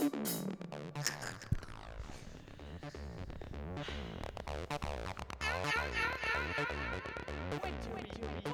Wait, wait, wait.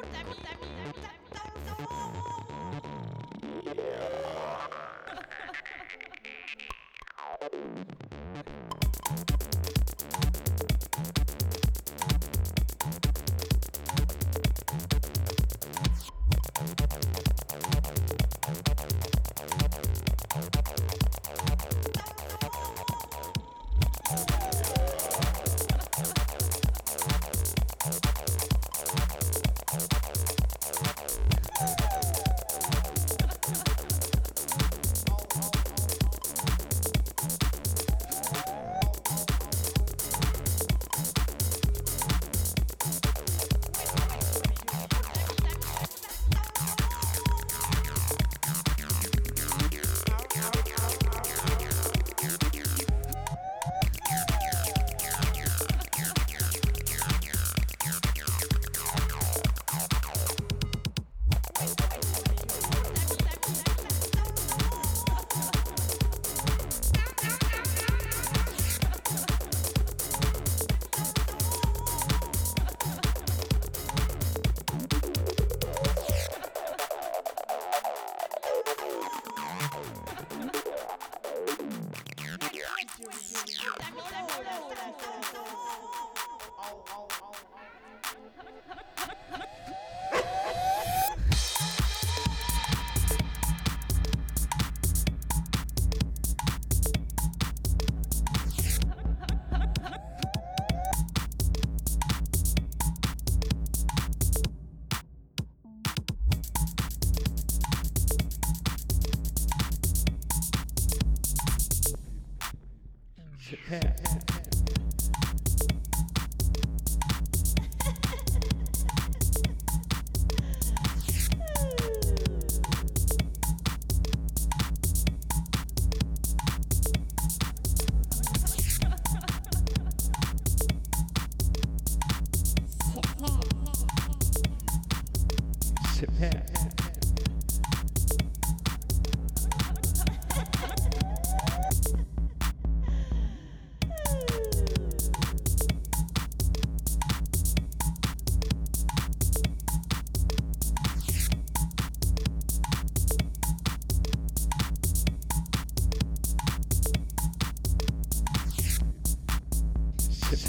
Japan.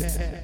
C'est